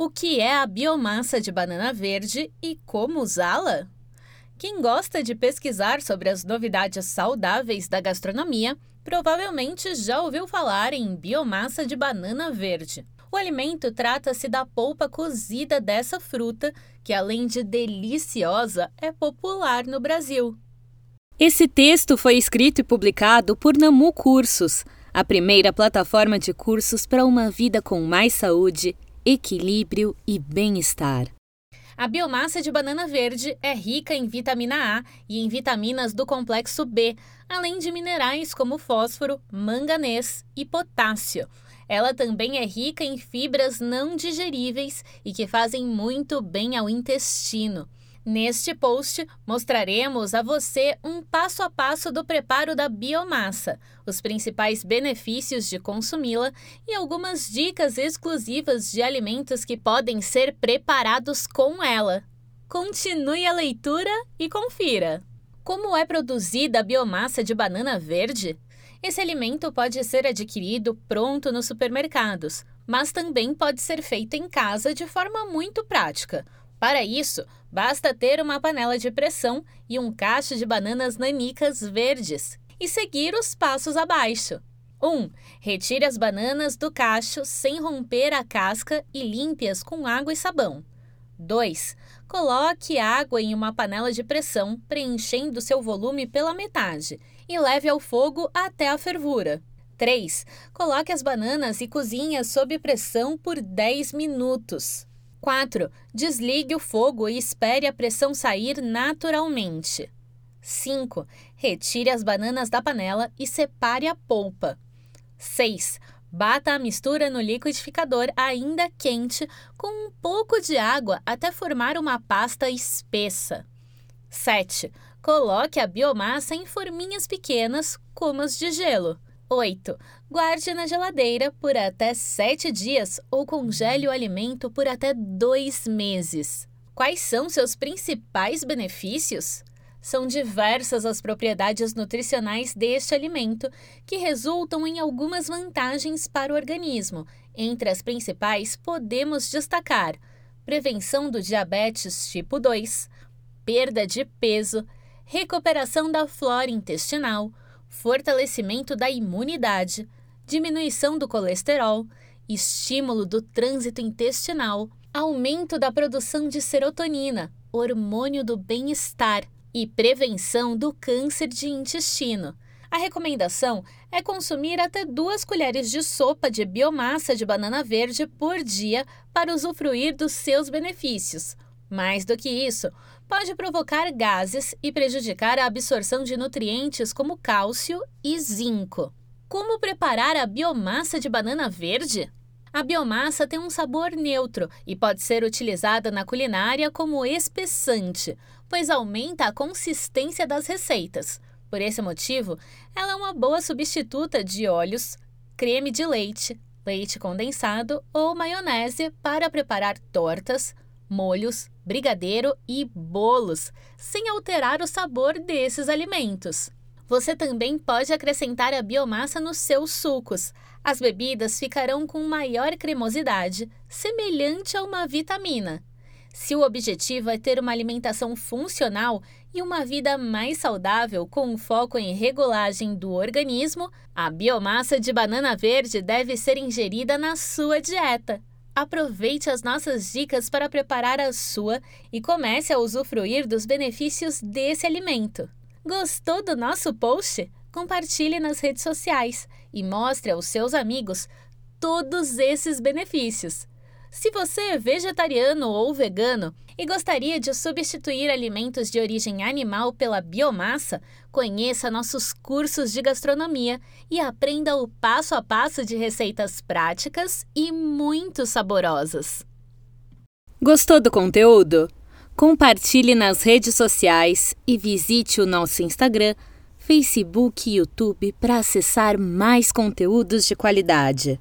O que é a biomassa de banana verde e como usá-la? Quem gosta de pesquisar sobre as novidades saudáveis da gastronomia provavelmente já ouviu falar em biomassa de banana verde. O alimento trata-se da polpa cozida dessa fruta, que além de deliciosa, é popular no Brasil. Esse texto foi escrito e publicado por Namu Cursos, a primeira plataforma de cursos para uma vida com mais saúde equilíbrio e bem-estar. A biomassa de banana verde é rica em vitamina A e em vitaminas do complexo B, além de minerais como fósforo, manganês e potássio. Ela também é rica em fibras não digeríveis e que fazem muito bem ao intestino. Neste post, mostraremos a você um passo a passo do preparo da biomassa, os principais benefícios de consumi-la e algumas dicas exclusivas de alimentos que podem ser preparados com ela. Continue a leitura e confira! Como é produzida a biomassa de banana verde? Esse alimento pode ser adquirido pronto nos supermercados, mas também pode ser feito em casa de forma muito prática. Para isso, basta ter uma panela de pressão e um cacho de bananas nanicas verdes e seguir os passos abaixo. 1. Um, retire as bananas do cacho sem romper a casca e limpe-as com água e sabão. 2. Coloque água em uma panela de pressão, preenchendo seu volume pela metade, e leve ao fogo até a fervura. 3. Coloque as bananas e cozinhe sob pressão por 10 minutos. 4. Desligue o fogo e espere a pressão sair naturalmente. 5. Retire as bananas da panela e separe a polpa. 6. Bata a mistura no liquidificador ainda quente com um pouco de água até formar uma pasta espessa. 7. Coloque a biomassa em forminhas pequenas, como as de gelo. 8. Guarde na geladeira por até 7 dias ou congele o alimento por até 2 meses. Quais são seus principais benefícios? São diversas as propriedades nutricionais deste alimento, que resultam em algumas vantagens para o organismo. Entre as principais, podemos destacar prevenção do diabetes tipo 2, perda de peso, recuperação da flora intestinal fortalecimento da imunidade, diminuição do colesterol, estímulo do trânsito intestinal, aumento da produção de serotonina, hormônio do bem-estar, e prevenção do câncer de intestino. A recomendação é consumir até duas colheres de sopa de biomassa de banana verde por dia para usufruir dos seus benefícios. Mais do que isso, pode provocar gases e prejudicar a absorção de nutrientes como cálcio e zinco. Como preparar a biomassa de banana verde? A biomassa tem um sabor neutro e pode ser utilizada na culinária como espessante, pois aumenta a consistência das receitas. Por esse motivo, ela é uma boa substituta de óleos, creme de leite, leite condensado ou maionese para preparar tortas, molhos, brigadeiro e bolos, sem alterar o sabor desses alimentos. Você também pode acrescentar a biomassa nos seus sucos. As bebidas ficarão com maior cremosidade, semelhante a uma vitamina. Se o objetivo é ter uma alimentação funcional e uma vida mais saudável com foco em regulagem do organismo, a biomassa de banana verde deve ser ingerida na sua dieta. Aproveite as nossas dicas para preparar a sua e comece a usufruir dos benefícios desse alimento. Gostou do nosso post? Compartilhe nas redes sociais e mostre aos seus amigos todos esses benefícios. Se você é vegetariano ou vegano e gostaria de substituir alimentos de origem animal pela biomassa, conheça nossos cursos de gastronomia e aprenda o passo a passo de receitas práticas e muito saborosas. Gostou do conteúdo? Compartilhe nas redes sociais e visite o nosso Instagram, Facebook e YouTube para acessar mais conteúdos de qualidade.